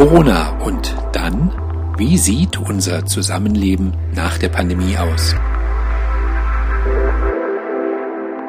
Corona und dann, wie sieht unser Zusammenleben nach der Pandemie aus?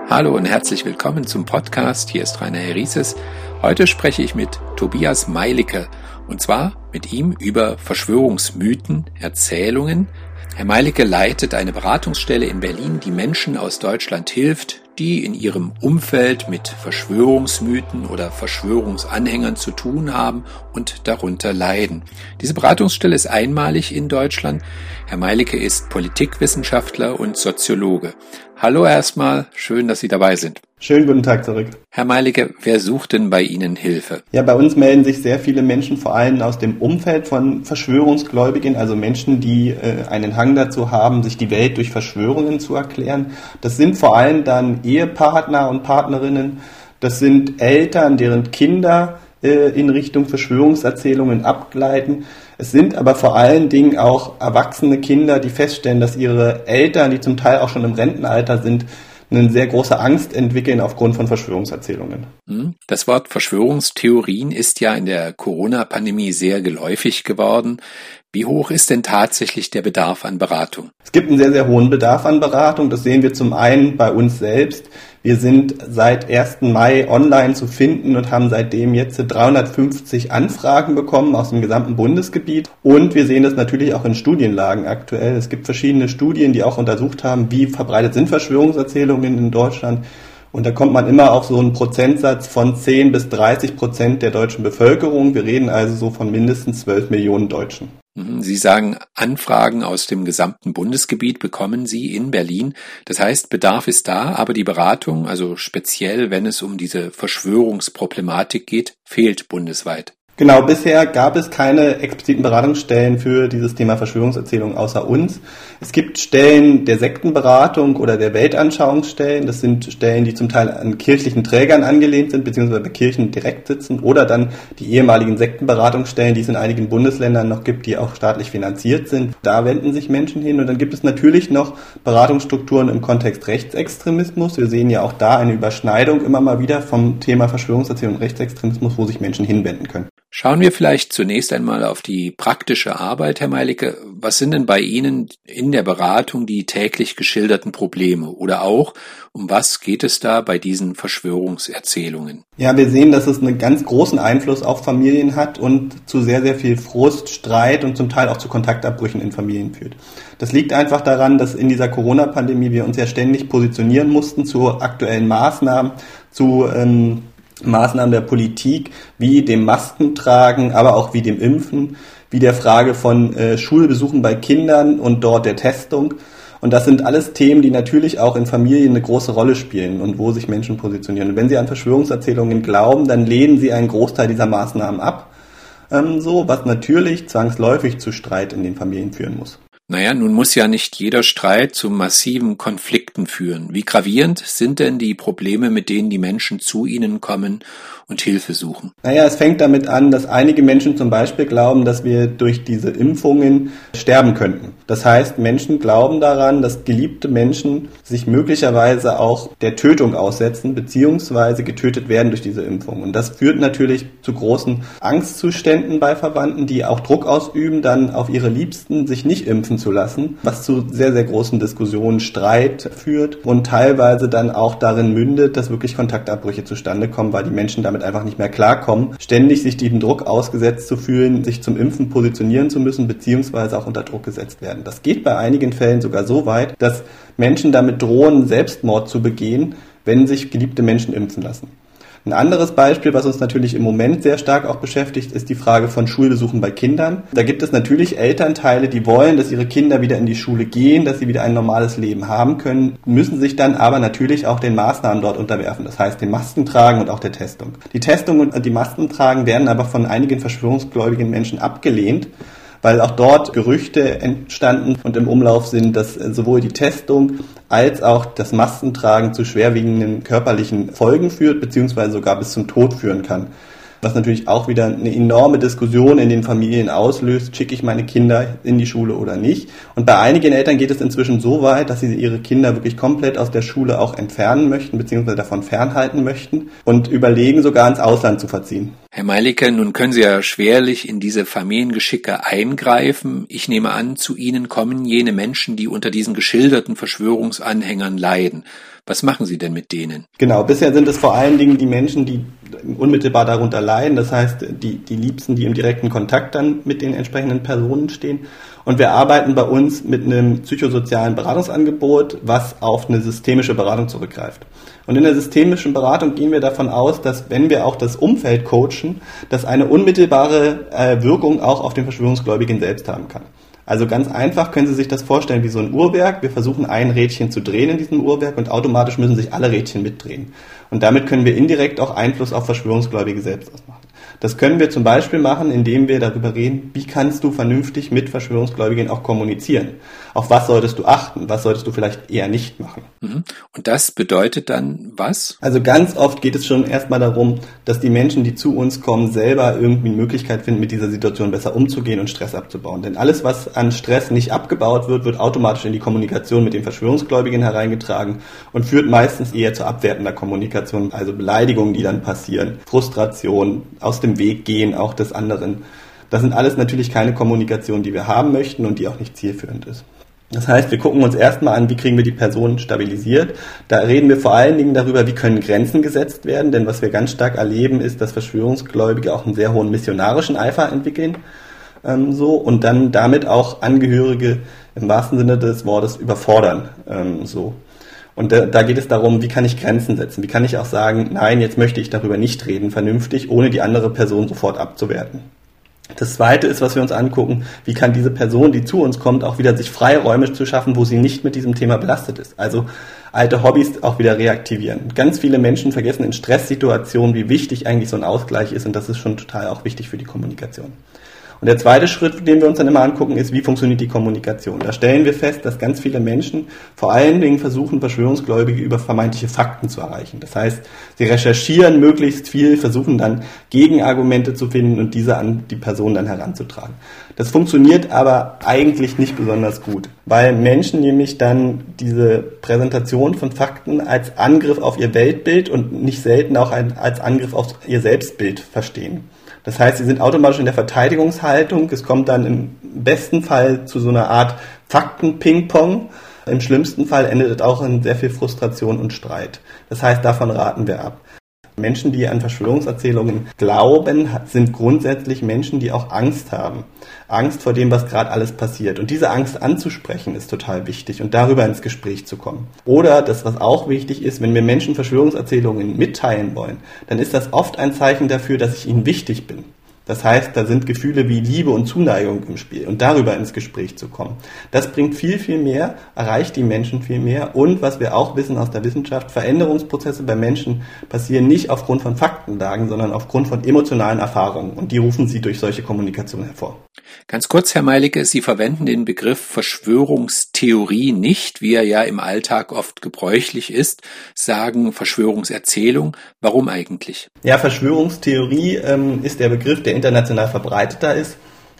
Hallo und herzlich willkommen zum Podcast. Hier ist Rainer Herises. Heute spreche ich mit Tobias Meilicke und zwar mit ihm über Verschwörungsmythen, Erzählungen. Herr Meilicke leitet eine Beratungsstelle in Berlin, die Menschen aus Deutschland hilft, die in ihrem Umfeld mit Verschwörungsmythen oder Verschwörungsanhängern zu tun haben und darunter leiden. Diese Beratungsstelle ist einmalig in Deutschland. Herr Meilicke ist Politikwissenschaftler und Soziologe. Hallo erstmal, schön, dass Sie dabei sind. Schönen guten Tag zurück. Herr Meilicke, wer sucht denn bei Ihnen Hilfe? Ja, bei uns melden sich sehr viele Menschen, vor allem aus dem Umfeld von Verschwörungsgläubigen, also Menschen, die äh, einen Hang dazu haben, sich die Welt durch Verschwörungen zu erklären. Das sind vor allem dann Ehepartner und Partnerinnen, das sind Eltern, deren Kinder äh, in Richtung Verschwörungserzählungen abgleiten. Es sind aber vor allen Dingen auch erwachsene Kinder, die feststellen, dass ihre Eltern, die zum Teil auch schon im Rentenalter sind, eine sehr große Angst entwickeln aufgrund von Verschwörungserzählungen. Hm? Das Wort Verschwörungstheorien ist ja in der Corona-Pandemie sehr geläufig geworden. Wie hoch ist denn tatsächlich der Bedarf an Beratung? Es gibt einen sehr, sehr hohen Bedarf an Beratung. Das sehen wir zum einen bei uns selbst. Wir sind seit 1. Mai online zu finden und haben seitdem jetzt 350 Anfragen bekommen aus dem gesamten Bundesgebiet. Und wir sehen das natürlich auch in Studienlagen aktuell. Es gibt verschiedene Studien, die auch untersucht haben, wie verbreitet sind Verschwörungserzählungen in Deutschland. Und da kommt man immer auf so einen Prozentsatz von 10 bis 30 Prozent der deutschen Bevölkerung. Wir reden also so von mindestens 12 Millionen Deutschen. Mhm, Sie sagen, Anfragen aus dem gesamten Bundesgebiet bekommen Sie in Berlin. Das heißt, Bedarf ist da, aber die Beratung, also speziell wenn es um diese Verschwörungsproblematik geht, fehlt bundesweit. Genau, bisher gab es keine expliziten Beratungsstellen für dieses Thema Verschwörungserzählung außer uns. Es gibt Stellen der Sektenberatung oder der Weltanschauungsstellen. Das sind Stellen, die zum Teil an kirchlichen Trägern angelehnt sind, beziehungsweise bei Kirchen direkt sitzen. Oder dann die ehemaligen Sektenberatungsstellen, die es in einigen Bundesländern noch gibt, die auch staatlich finanziert sind. Da wenden sich Menschen hin. Und dann gibt es natürlich noch Beratungsstrukturen im Kontext Rechtsextremismus. Wir sehen ja auch da eine Überschneidung immer mal wieder vom Thema Verschwörungserzählung und Rechtsextremismus, wo sich Menschen hinwenden können. Schauen wir vielleicht zunächst einmal auf die praktische Arbeit, Herr Meilicke. Was sind denn bei Ihnen in der Beratung die täglich geschilderten Probleme? Oder auch, um was geht es da bei diesen Verschwörungserzählungen? Ja, wir sehen, dass es einen ganz großen Einfluss auf Familien hat und zu sehr, sehr viel Frust, Streit und zum Teil auch zu Kontaktabbrüchen in Familien führt. Das liegt einfach daran, dass in dieser Corona-Pandemie wir uns ja ständig positionieren mussten zu aktuellen Maßnahmen, zu ähm, Maßnahmen der Politik, wie dem Maskentragen, aber auch wie dem Impfen, wie der Frage von äh, Schulbesuchen bei Kindern und dort der Testung. Und das sind alles Themen, die natürlich auch in Familien eine große Rolle spielen und wo sich Menschen positionieren. Und wenn sie an Verschwörungserzählungen glauben, dann lehnen sie einen Großteil dieser Maßnahmen ab, ähm, so, was natürlich zwangsläufig zu Streit in den Familien führen muss. Naja, nun muss ja nicht jeder Streit zu massiven Konflikten führen. Wie gravierend sind denn die Probleme, mit denen die Menschen zu Ihnen kommen und Hilfe suchen? Naja, es fängt damit an, dass einige Menschen zum Beispiel glauben, dass wir durch diese Impfungen sterben könnten. Das heißt, Menschen glauben daran, dass geliebte Menschen sich möglicherweise auch der Tötung aussetzen, beziehungsweise getötet werden durch diese Impfung. Und das führt natürlich zu großen Angstzuständen bei Verwandten, die auch Druck ausüben, dann auf ihre Liebsten sich nicht impfen zu lassen, was zu sehr, sehr großen Diskussionen, Streit führt und teilweise dann auch darin mündet, dass wirklich Kontaktabbrüche zustande kommen, weil die Menschen damit einfach nicht mehr klarkommen, ständig sich diesem Druck ausgesetzt zu fühlen, sich zum Impfen positionieren zu müssen, beziehungsweise auch unter Druck gesetzt werden. Das geht bei einigen Fällen sogar so weit, dass Menschen damit drohen, Selbstmord zu begehen, wenn sich geliebte Menschen impfen lassen. Ein anderes Beispiel, was uns natürlich im Moment sehr stark auch beschäftigt, ist die Frage von Schulbesuchen bei Kindern. Da gibt es natürlich Elternteile, die wollen, dass ihre Kinder wieder in die Schule gehen, dass sie wieder ein normales Leben haben können, müssen sich dann aber natürlich auch den Maßnahmen dort unterwerfen. Das heißt, den Masken tragen und auch der Testung. Die Testung und die Masken tragen werden aber von einigen verschwörungsgläubigen Menschen abgelehnt weil auch dort Gerüchte entstanden und im Umlauf sind, dass sowohl die Testung als auch das Maskentragen zu schwerwiegenden körperlichen Folgen führt, beziehungsweise sogar bis zum Tod führen kann. Was natürlich auch wieder eine enorme Diskussion in den Familien auslöst, schicke ich meine Kinder in die Schule oder nicht. Und bei einigen Eltern geht es inzwischen so weit, dass sie ihre Kinder wirklich komplett aus der Schule auch entfernen möchten, beziehungsweise davon fernhalten möchten und überlegen sogar ins Ausland zu verziehen. Herr Meilicke, nun können Sie ja schwerlich in diese Familiengeschicke eingreifen. Ich nehme an, zu Ihnen kommen jene Menschen, die unter diesen geschilderten Verschwörungsanhängern leiden. Was machen Sie denn mit denen? Genau, bisher sind es vor allen Dingen die Menschen, die unmittelbar darunter leiden. Das heißt, die, die Liebsten, die im direkten Kontakt dann mit den entsprechenden Personen stehen. Und wir arbeiten bei uns mit einem psychosozialen Beratungsangebot, was auf eine systemische Beratung zurückgreift. Und in der systemischen Beratung gehen wir davon aus, dass wenn wir auch das Umfeld coachen, dass eine unmittelbare äh, Wirkung auch auf den Verschwörungsgläubigen selbst haben kann. Also ganz einfach können Sie sich das vorstellen wie so ein Uhrwerk. Wir versuchen ein Rädchen zu drehen in diesem Uhrwerk und automatisch müssen sich alle Rädchen mitdrehen. Und damit können wir indirekt auch Einfluss auf Verschwörungsgläubige selbst ausmachen. Das können wir zum Beispiel machen, indem wir darüber reden, wie kannst du vernünftig mit Verschwörungsgläubigen auch kommunizieren. Auf was solltest du achten? Was solltest du vielleicht eher nicht machen? Mhm. Und das bedeutet dann was? Also ganz oft geht es schon erstmal darum, dass die Menschen, die zu uns kommen, selber irgendwie eine Möglichkeit finden, mit dieser Situation besser umzugehen und Stress abzubauen. Denn alles, was an Stress nicht abgebaut wird, wird automatisch in die Kommunikation mit den Verschwörungsgläubigen hereingetragen und führt meistens eher zu abwertender Kommunikation, also Beleidigungen, die dann passieren, Frustration, aus dem dem Weg gehen, auch des anderen. Das sind alles natürlich keine Kommunikation, die wir haben möchten und die auch nicht zielführend ist. Das heißt, wir gucken uns erstmal an, wie kriegen wir die Person stabilisiert. Da reden wir vor allen Dingen darüber, wie können Grenzen gesetzt werden, denn was wir ganz stark erleben, ist, dass Verschwörungsgläubige auch einen sehr hohen missionarischen Eifer entwickeln, ähm, so, und dann damit auch Angehörige im wahrsten Sinne des Wortes überfordern, ähm, so. Und da, da geht es darum, wie kann ich Grenzen setzen? Wie kann ich auch sagen, nein, jetzt möchte ich darüber nicht reden, vernünftig, ohne die andere Person sofort abzuwerten. Das zweite ist, was wir uns angucken, wie kann diese Person, die zu uns kommt, auch wieder sich Freiräume zu schaffen, wo sie nicht mit diesem Thema belastet ist. Also alte Hobbys auch wieder reaktivieren. Ganz viele Menschen vergessen in Stresssituationen, wie wichtig eigentlich so ein Ausgleich ist und das ist schon total auch wichtig für die Kommunikation. Und der zweite Schritt, den wir uns dann immer angucken, ist, wie funktioniert die Kommunikation. Da stellen wir fest, dass ganz viele Menschen vor allen Dingen versuchen, Verschwörungsgläubige über vermeintliche Fakten zu erreichen. Das heißt, sie recherchieren möglichst viel, versuchen dann Gegenargumente zu finden und diese an die Person dann heranzutragen. Das funktioniert aber eigentlich nicht besonders gut, weil Menschen nämlich dann diese Präsentation von Fakten als Angriff auf ihr Weltbild und nicht selten auch als Angriff auf ihr Selbstbild verstehen. Das heißt, sie sind automatisch in der Verteidigungshaltung. Es kommt dann im besten Fall zu so einer Art Fakten-Ping-Pong. Im schlimmsten Fall endet es auch in sehr viel Frustration und Streit. Das heißt, davon raten wir ab. Menschen, die an Verschwörungserzählungen glauben, sind grundsätzlich Menschen, die auch Angst haben. Angst vor dem, was gerade alles passiert. Und diese Angst anzusprechen ist total wichtig und darüber ins Gespräch zu kommen. Oder das, was auch wichtig ist, wenn wir Menschen Verschwörungserzählungen mitteilen wollen, dann ist das oft ein Zeichen dafür, dass ich ihnen wichtig bin. Das heißt, da sind Gefühle wie Liebe und Zuneigung im Spiel und darüber ins Gespräch zu kommen. Das bringt viel, viel mehr, erreicht die Menschen viel mehr und was wir auch wissen aus der Wissenschaft, Veränderungsprozesse bei Menschen passieren nicht aufgrund von Faktenlagen, sondern aufgrund von emotionalen Erfahrungen und die rufen sie durch solche Kommunikation hervor. Ganz kurz, Herr Meilicke, Sie verwenden den Begriff Verschwörungstheorie nicht, wie er ja im Alltag oft gebräuchlich ist, sagen Verschwörungserzählung. Warum eigentlich? Ja, Verschwörungstheorie ähm, ist der Begriff, der international verbreiteter ist.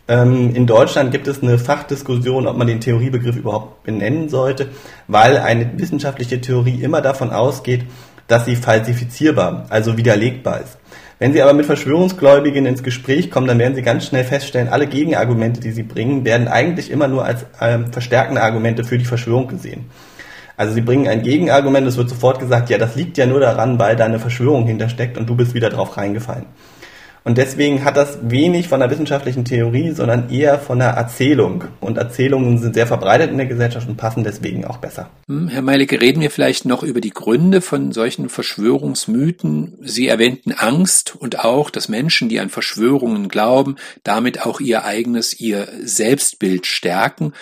Ähm, in Deutschland gibt es eine Fachdiskussion, ob man den Theoriebegriff überhaupt benennen sollte, weil eine wissenschaftliche Theorie immer davon ausgeht, dass sie falsifizierbar, also widerlegbar ist. Wenn Sie aber mit Verschwörungsgläubigen ins Gespräch kommen, dann werden Sie ganz schnell feststellen, alle Gegenargumente, die Sie bringen, werden eigentlich immer nur als ähm, verstärkende Argumente für die Verschwörung gesehen. Also Sie bringen ein Gegenargument, es wird sofort gesagt, ja, das liegt ja nur daran, weil da eine Verschwörung hintersteckt und du bist wieder drauf reingefallen. Und deswegen hat das wenig von der wissenschaftlichen Theorie, sondern eher von der Erzählung. Und Erzählungen sind sehr verbreitet in der Gesellschaft und passen deswegen auch besser. Hm, Herr Meilicke, reden wir vielleicht noch über die Gründe von solchen Verschwörungsmythen. Sie erwähnten Angst und auch, dass Menschen, die an Verschwörungen glauben, damit auch ihr eigenes, ihr Selbstbild stärken.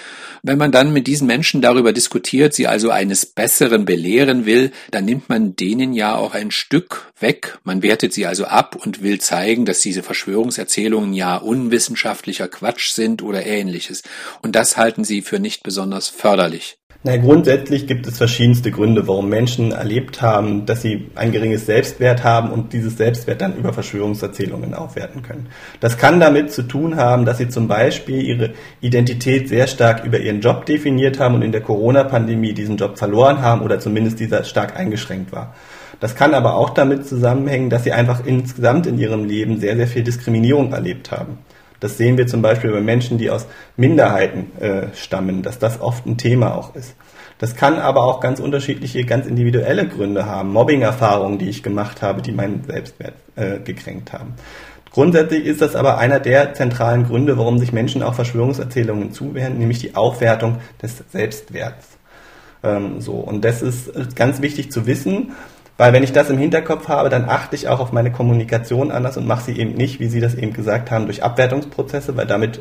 Wenn man dann mit diesen Menschen darüber diskutiert, sie also eines Besseren belehren will, dann nimmt man denen ja auch ein Stück weg. Man wertet sie also ab und will zeigen, dass diese Verschwörungserzählungen ja unwissenschaftlicher Quatsch sind oder ähnliches. Und das halten sie für nicht besonders förderlich. Na, grundsätzlich gibt es verschiedenste Gründe, warum Menschen erlebt haben, dass sie ein geringes Selbstwert haben und dieses Selbstwert dann über Verschwörungserzählungen aufwerten können. Das kann damit zu tun haben, dass sie zum Beispiel ihre Identität sehr stark über ihren Job definiert haben und in der Corona-Pandemie diesen Job verloren haben oder zumindest dieser stark eingeschränkt war. Das kann aber auch damit zusammenhängen, dass sie einfach insgesamt in ihrem Leben sehr, sehr viel Diskriminierung erlebt haben. Das sehen wir zum Beispiel bei Menschen, die aus Minderheiten äh, stammen, dass das oft ein Thema auch ist. Das kann aber auch ganz unterschiedliche, ganz individuelle Gründe haben. Mobbing-Erfahrungen, die ich gemacht habe, die meinen Selbstwert äh, gekränkt haben. Grundsätzlich ist das aber einer der zentralen Gründe, warum sich Menschen auch Verschwörungserzählungen zuwenden, nämlich die Aufwertung des Selbstwerts. Ähm, so. Und das ist ganz wichtig zu wissen, weil wenn ich das im Hinterkopf habe, dann achte ich auch auf meine Kommunikation anders und mache sie eben nicht, wie Sie das eben gesagt haben, durch Abwertungsprozesse, weil damit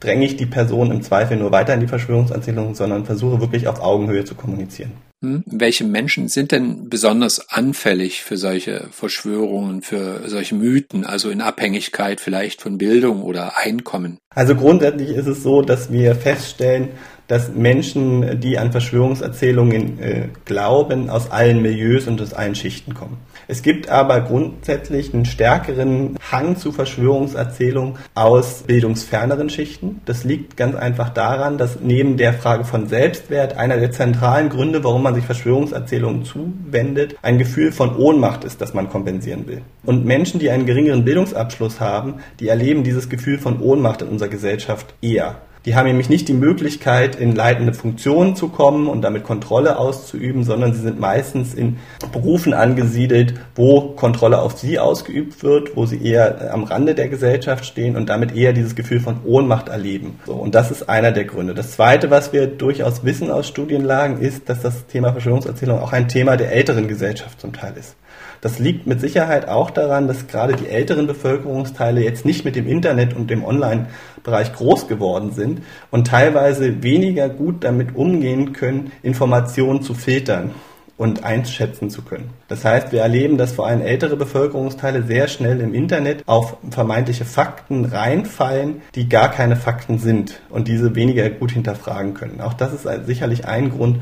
dränge ich die Person im Zweifel nur weiter in die Verschwörungserzählung, sondern versuche wirklich auf Augenhöhe zu kommunizieren. Hm? Welche Menschen sind denn besonders anfällig für solche Verschwörungen, für solche Mythen, also in Abhängigkeit vielleicht von Bildung oder Einkommen? Also grundsätzlich ist es so, dass wir feststellen, dass Menschen, die an Verschwörungserzählungen äh, glauben, aus allen Milieus und aus allen Schichten kommen. Es gibt aber grundsätzlich einen stärkeren Hang zu Verschwörungserzählungen aus bildungsferneren Schichten. Das liegt ganz einfach daran, dass neben der Frage von Selbstwert einer der zentralen Gründe, warum man sich Verschwörungserzählungen zuwendet, ein Gefühl von Ohnmacht ist, das man kompensieren will. Und Menschen, die einen geringeren Bildungsabschluss haben, die erleben dieses Gefühl von Ohnmacht in unserer Gesellschaft eher. Die haben nämlich nicht die Möglichkeit, in leitende Funktionen zu kommen und damit Kontrolle auszuüben, sondern sie sind meistens in Berufen angesiedelt, wo Kontrolle auf sie ausgeübt wird, wo sie eher am Rande der Gesellschaft stehen und damit eher dieses Gefühl von Ohnmacht erleben. So, und das ist einer der Gründe. Das Zweite, was wir durchaus wissen aus Studienlagen, ist, dass das Thema Verschwörungserzählung auch ein Thema der älteren Gesellschaft zum Teil ist. Das liegt mit Sicherheit auch daran, dass gerade die älteren Bevölkerungsteile jetzt nicht mit dem Internet und dem Online-Bereich groß geworden sind und teilweise weniger gut damit umgehen können, Informationen zu filtern und einschätzen zu können. Das heißt, wir erleben, dass vor allem ältere Bevölkerungsteile sehr schnell im Internet auf vermeintliche Fakten reinfallen, die gar keine Fakten sind und diese weniger gut hinterfragen können. Auch das ist sicherlich ein Grund,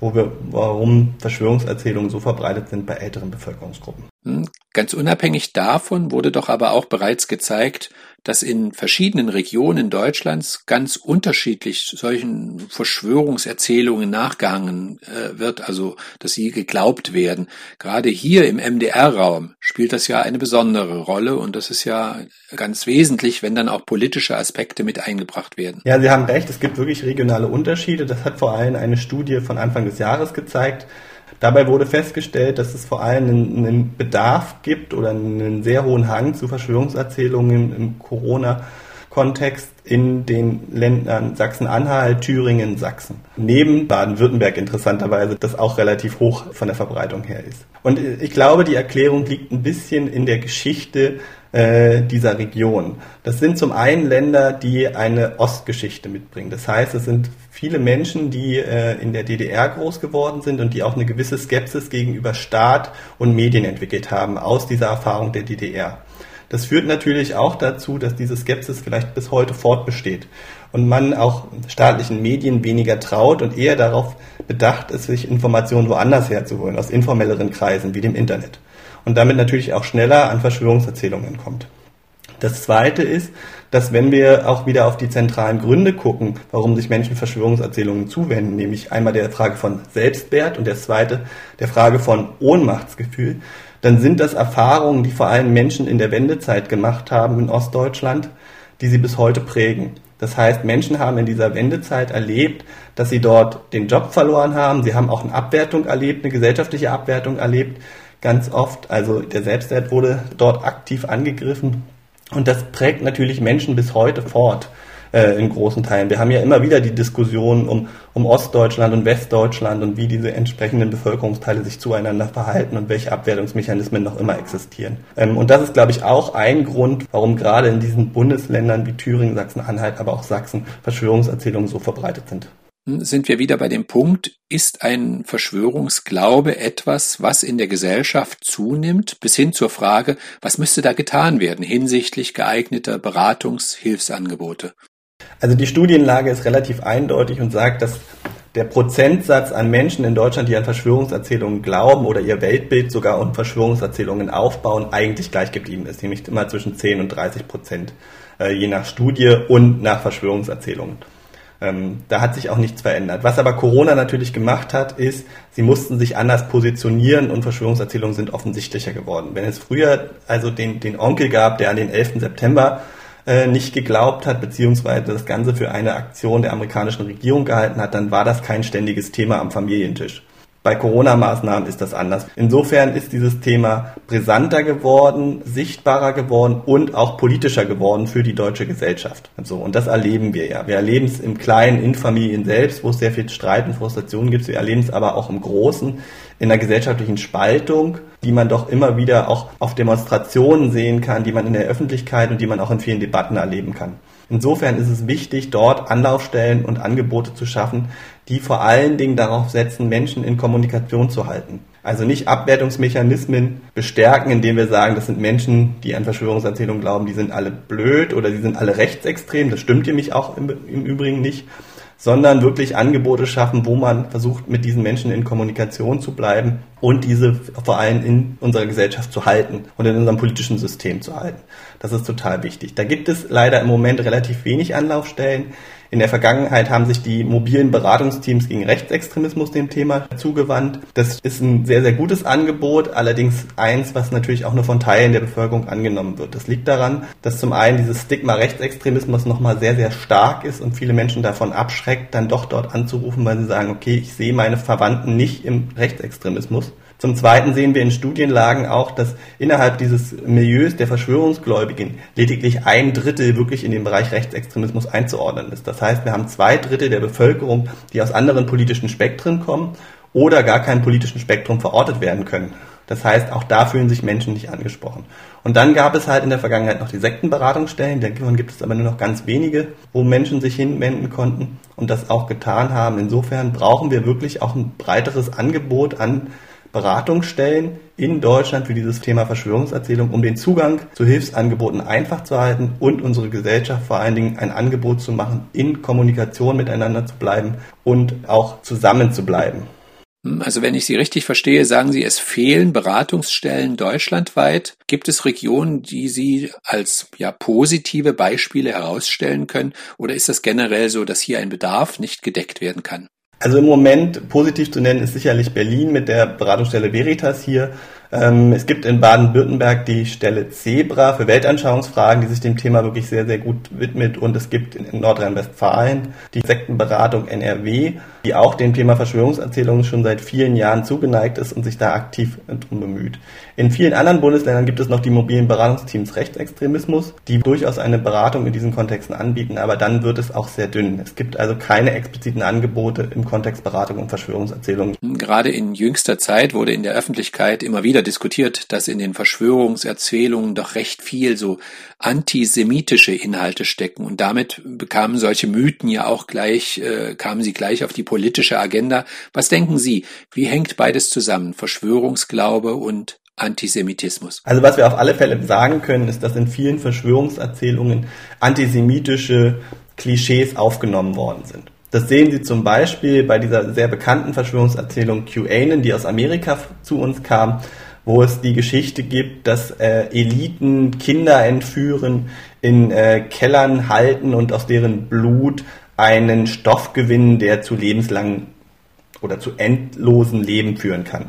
wo wir, warum Verschwörungserzählungen so verbreitet sind bei älteren Bevölkerungsgruppen. Hm, ganz unabhängig davon wurde doch aber auch bereits gezeigt, dass in verschiedenen Regionen Deutschlands ganz unterschiedlich solchen Verschwörungserzählungen nachgehangen äh, wird, also dass sie geglaubt werden. Gerade hier im MDR-Raum spielt das ja eine besondere Rolle und das ist ja ganz wesentlich, wenn dann auch politische Aspekte mit eingebracht werden. Ja, Sie haben recht, es gibt wirklich regionale Unterschiede. Das hat vor allem eine Studie von Anfang des Jahres gezeigt. Dabei wurde festgestellt, dass es vor allem einen, Bedarf gibt oder einen sehr hohen Hang zu Verschwörungserzählungen im Corona-Kontext in den Ländern Sachsen-Anhalt, Thüringen, Sachsen. Neben Baden-Württemberg interessanterweise, das auch relativ hoch von der Verbreitung her ist. Und ich glaube, die Erklärung liegt ein bisschen in der Geschichte äh, dieser Region. Das sind zum einen Länder, die eine Ostgeschichte mitbringen. Das heißt, es sind viele Menschen, die äh, in der DDR groß geworden sind und die auch eine gewisse Skepsis gegenüber Staat und Medien entwickelt haben aus dieser Erfahrung der DDR. Das führt natürlich auch dazu, dass diese Skepsis vielleicht bis heute fortbesteht und man auch staatlichen Medien weniger traut und eher darauf bedacht ist, sich Informationen woanders herzuholen, aus informelleren Kreisen wie dem Internet und damit natürlich auch schneller an Verschwörungserzählungen kommt. Das Zweite ist, dass wenn wir auch wieder auf die zentralen Gründe gucken, warum sich Menschen Verschwörungserzählungen zuwenden, nämlich einmal der Frage von Selbstwert und der zweite der Frage von Ohnmachtsgefühl, dann sind das Erfahrungen, die vor allem Menschen in der Wendezeit gemacht haben in Ostdeutschland, die sie bis heute prägen. Das heißt, Menschen haben in dieser Wendezeit erlebt, dass sie dort den Job verloren haben. Sie haben auch eine Abwertung erlebt, eine gesellschaftliche Abwertung erlebt ganz oft. Also der Selbstwert wurde dort aktiv angegriffen und das prägt natürlich Menschen bis heute fort äh, in großen Teilen. Wir haben ja immer wieder die Diskussion um, um Ostdeutschland und Westdeutschland und wie diese entsprechenden Bevölkerungsteile sich zueinander verhalten und welche Abwertungsmechanismen noch immer existieren. Ähm, und das ist, glaube ich, auch ein Grund, warum gerade in diesen Bundesländern wie Thüringen, Sachsen-Anhalt, aber auch Sachsen Verschwörungserzählungen so verbreitet sind sind wir wieder bei dem Punkt, ist ein Verschwörungsglaube etwas, was in der Gesellschaft zunimmt, bis hin zur Frage, was müsste da getan werden hinsichtlich geeigneter Beratungshilfsangebote? Also die Studienlage ist relativ eindeutig und sagt, dass der Prozentsatz an Menschen in Deutschland, die an Verschwörungserzählungen glauben oder ihr Weltbild sogar um Verschwörungserzählungen aufbauen, eigentlich gleich geblieben ist, nämlich immer zwischen 10 und 30 Prozent, äh, je nach Studie und nach Verschwörungserzählungen. Ähm, da hat sich auch nichts verändert. Was aber Corona natürlich gemacht hat, ist, sie mussten sich anders positionieren und Verschwörungserzählungen sind offensichtlicher geworden. Wenn es früher also den, den Onkel gab, der an den 11. September äh, nicht geglaubt hat, beziehungsweise das Ganze für eine Aktion der amerikanischen Regierung gehalten hat, dann war das kein ständiges Thema am Familientisch. Bei Corona-Maßnahmen ist das anders. Insofern ist dieses Thema brisanter geworden, sichtbarer geworden und auch politischer geworden für die deutsche Gesellschaft. So, und das erleben wir ja. Wir erleben es im Kleinen, in Familien selbst, wo es sehr viel Streit und Frustration gibt. Wir erleben es aber auch im Großen, in der gesellschaftlichen Spaltung, die man doch immer wieder auch auf Demonstrationen sehen kann, die man in der Öffentlichkeit und die man auch in vielen Debatten erleben kann. Insofern ist es wichtig, dort Anlaufstellen und Angebote zu schaffen, die vor allen Dingen darauf setzen, Menschen in Kommunikation zu halten. Also nicht Abwertungsmechanismen bestärken, indem wir sagen, das sind Menschen, die an Verschwörungserzählungen glauben, die sind alle blöd oder die sind alle rechtsextrem. Das stimmt nämlich auch im, im Übrigen nicht sondern wirklich Angebote schaffen, wo man versucht, mit diesen Menschen in Kommunikation zu bleiben und diese vor allem in unserer Gesellschaft zu halten und in unserem politischen System zu halten. Das ist total wichtig. Da gibt es leider im Moment relativ wenig Anlaufstellen. In der Vergangenheit haben sich die mobilen Beratungsteams gegen Rechtsextremismus dem Thema zugewandt. Das ist ein sehr, sehr gutes Angebot, allerdings eins, was natürlich auch nur von Teilen der Bevölkerung angenommen wird. Das liegt daran, dass zum einen dieses Stigma Rechtsextremismus nochmal sehr, sehr stark ist und viele Menschen davon abschreckt, dann doch dort anzurufen, weil sie sagen, okay, ich sehe meine Verwandten nicht im Rechtsextremismus. Zum Zweiten sehen wir in Studienlagen auch, dass innerhalb dieses Milieus der Verschwörungsgläubigen lediglich ein Drittel wirklich in den Bereich Rechtsextremismus einzuordnen ist. Das heißt, wir haben zwei Drittel der Bevölkerung, die aus anderen politischen Spektren kommen oder gar keinem politischen Spektrum verortet werden können. Das heißt, auch da fühlen sich Menschen nicht angesprochen. Und dann gab es halt in der Vergangenheit noch die Sektenberatungsstellen, davon gibt es aber nur noch ganz wenige, wo Menschen sich hinwenden konnten und das auch getan haben. Insofern brauchen wir wirklich auch ein breiteres Angebot an Beratungsstellen in Deutschland für dieses Thema Verschwörungserzählung, um den Zugang zu Hilfsangeboten einfach zu halten und unsere Gesellschaft vor allen Dingen ein Angebot zu machen, in Kommunikation miteinander zu bleiben und auch zusammen zu bleiben. Also wenn ich Sie richtig verstehe, sagen Sie, es fehlen Beratungsstellen deutschlandweit. Gibt es Regionen, die Sie als ja positive Beispiele herausstellen können? Oder ist das generell so, dass hier ein Bedarf nicht gedeckt werden kann? Also im Moment positiv zu nennen ist sicherlich Berlin mit der Beratungsstelle Veritas hier. Ähm, es gibt in Baden-Württemberg die Stelle Zebra für Weltanschauungsfragen, die sich dem Thema wirklich sehr, sehr gut widmet. Und es gibt in Nordrhein-Westfalen die Sektenberatung NRW, die auch dem Thema Verschwörungserzählungen schon seit vielen Jahren zugeneigt ist und sich da aktiv drum bemüht. In vielen anderen Bundesländern gibt es noch die mobilen Beratungsteams Rechtsextremismus, die durchaus eine Beratung in diesen Kontexten anbieten, aber dann wird es auch sehr dünn. Es gibt also keine expliziten Angebote im Kontext Beratung und Verschwörungserzählungen. Gerade in jüngster Zeit wurde in der Öffentlichkeit immer wieder wieder diskutiert, dass in den Verschwörungserzählungen doch recht viel so antisemitische Inhalte stecken und damit bekamen solche Mythen ja auch gleich, äh, kamen sie gleich auf die politische Agenda. Was denken Sie? Wie hängt beides zusammen? Verschwörungsglaube und Antisemitismus? Also was wir auf alle Fälle sagen können, ist, dass in vielen Verschwörungserzählungen antisemitische Klischees aufgenommen worden sind. Das sehen Sie zum Beispiel bei dieser sehr bekannten Verschwörungserzählung QAnon, die aus Amerika zu uns kam, wo es die Geschichte gibt, dass äh, Eliten Kinder entführen, in äh, Kellern halten und aus deren Blut einen Stoff gewinnen, der zu lebenslangen oder zu endlosen Leben führen kann.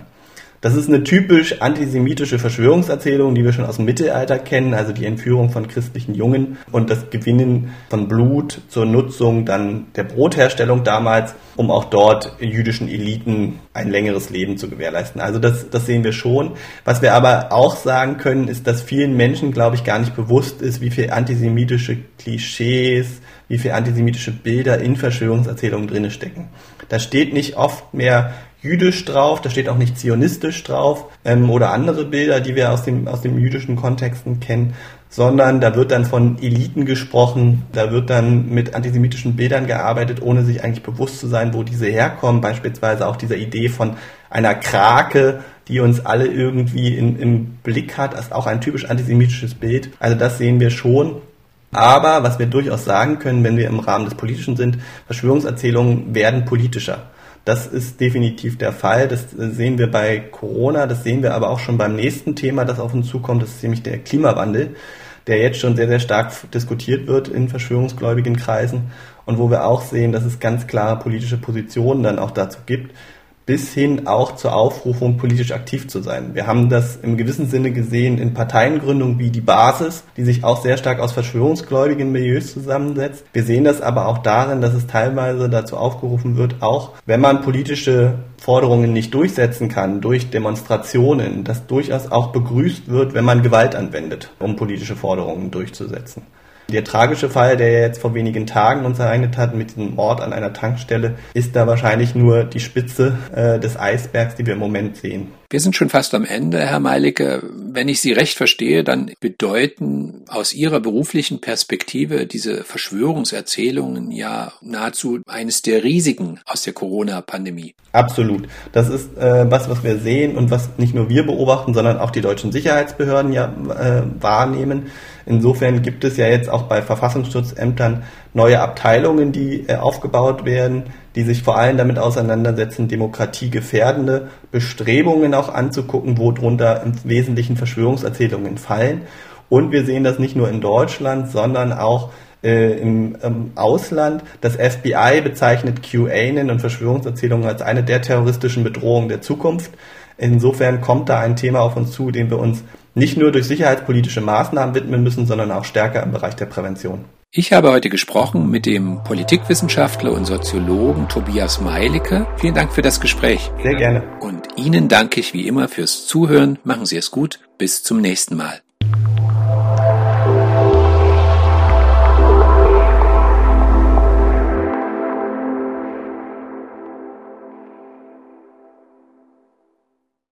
Das ist eine typisch antisemitische Verschwörungserzählung, die wir schon aus dem Mittelalter kennen, also die Entführung von christlichen Jungen und das Gewinnen von Blut zur Nutzung dann der Brotherstellung damals, um auch dort jüdischen Eliten ein längeres Leben zu gewährleisten. Also das, das sehen wir schon. Was wir aber auch sagen können, ist, dass vielen Menschen, glaube ich, gar nicht bewusst ist, wie viel antisemitische Klischees, wie viel antisemitische Bilder in Verschwörungserzählungen drinne stecken. Da steht nicht oft mehr jüdisch drauf, da steht auch nicht zionistisch drauf ähm, oder andere Bilder, die wir aus dem, aus dem jüdischen Kontexten kennen, sondern da wird dann von Eliten gesprochen, da wird dann mit antisemitischen Bildern gearbeitet, ohne sich eigentlich bewusst zu sein, wo diese herkommen. Beispielsweise auch dieser Idee von einer Krake, die uns alle irgendwie in, im Blick hat, ist auch ein typisch antisemitisches Bild. Also das sehen wir schon. Aber was wir durchaus sagen können, wenn wir im Rahmen des Politischen sind, Verschwörungserzählungen werden politischer. Das ist definitiv der Fall. Das sehen wir bei Corona, das sehen wir aber auch schon beim nächsten Thema, das auf uns zukommt, das ist nämlich der Klimawandel, der jetzt schon sehr, sehr stark diskutiert wird in verschwörungsgläubigen Kreisen und wo wir auch sehen, dass es ganz klare politische Positionen dann auch dazu gibt bis hin auch zur Aufrufung, politisch aktiv zu sein. Wir haben das im gewissen Sinne gesehen in Parteiengründungen wie die Basis, die sich auch sehr stark aus verschwörungsgläubigen Milieus zusammensetzt. Wir sehen das aber auch darin, dass es teilweise dazu aufgerufen wird, auch wenn man politische Forderungen nicht durchsetzen kann durch Demonstrationen, dass durchaus auch begrüßt wird, wenn man Gewalt anwendet, um politische Forderungen durchzusetzen. Der tragische Fall, der jetzt vor wenigen Tagen uns ereignet hat mit diesem Mord an einer Tankstelle, ist da wahrscheinlich nur die Spitze äh, des Eisbergs, die wir im Moment sehen. Wir sind schon fast am Ende, Herr Meilicke. Wenn ich Sie recht verstehe, dann bedeuten aus Ihrer beruflichen Perspektive diese Verschwörungserzählungen ja nahezu eines der Risiken aus der Corona-Pandemie. Absolut. Das ist äh, was, was wir sehen und was nicht nur wir beobachten, sondern auch die deutschen Sicherheitsbehörden ja äh, wahrnehmen. Insofern gibt es ja jetzt auch bei Verfassungsschutzämtern neue Abteilungen, die äh, aufgebaut werden, die sich vor allem damit auseinandersetzen, demokratiegefährdende Bestrebungen auch anzugucken, wo drunter im Wesentlichen Verschwörungserzählungen fallen. Und wir sehen das nicht nur in Deutschland, sondern auch äh, im, im, Ausland. Das FBI bezeichnet QAnon und Verschwörungserzählungen als eine der terroristischen Bedrohungen der Zukunft. Insofern kommt da ein Thema auf uns zu, dem wir uns nicht nur durch sicherheitspolitische Maßnahmen widmen müssen, sondern auch stärker im Bereich der Prävention. Ich habe heute gesprochen mit dem Politikwissenschaftler und Soziologen Tobias Meilicke. Vielen Dank für das Gespräch. Sehr gerne. Und Ihnen danke ich wie immer fürs Zuhören. Machen Sie es gut. Bis zum nächsten Mal.